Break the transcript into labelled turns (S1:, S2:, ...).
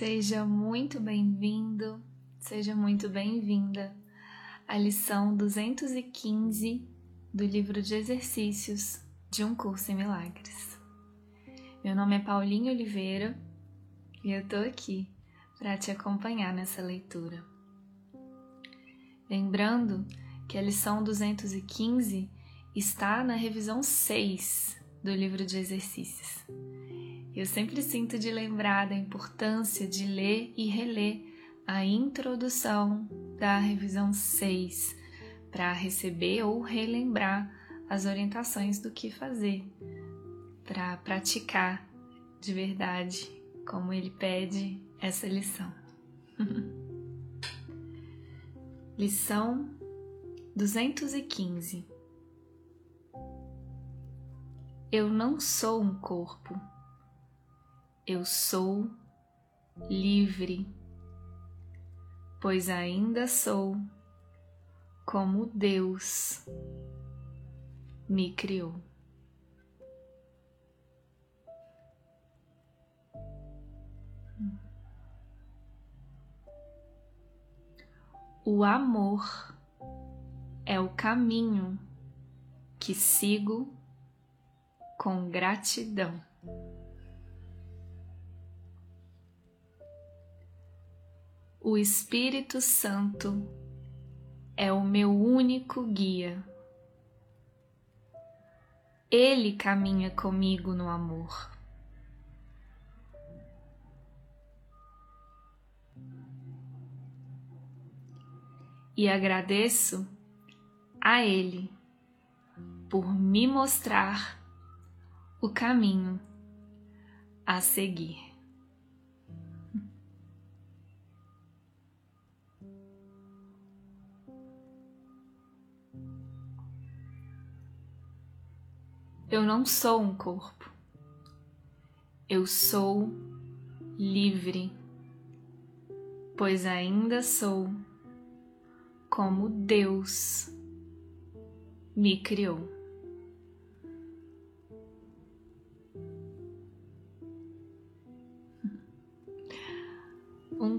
S1: Seja muito bem-vindo, seja muito bem-vinda à lição 215 do livro de exercícios de um curso em milagres. Meu nome é Paulinha Oliveira e eu tô aqui para te acompanhar nessa leitura. Lembrando que a lição 215 está na revisão 6 do livro de exercícios. Eu sempre sinto de lembrar da importância de ler e reler a introdução da revisão 6 para receber ou relembrar as orientações do que fazer, para praticar de verdade como ele pede essa lição. lição 215 Eu não sou um corpo, eu sou livre, pois ainda sou como Deus me criou. O amor é o caminho que sigo com gratidão. O Espírito Santo é o meu único guia. Ele caminha comigo no amor. E agradeço a Ele por me mostrar o caminho a seguir. Eu não sou um corpo, eu sou livre, pois ainda sou como Deus me criou.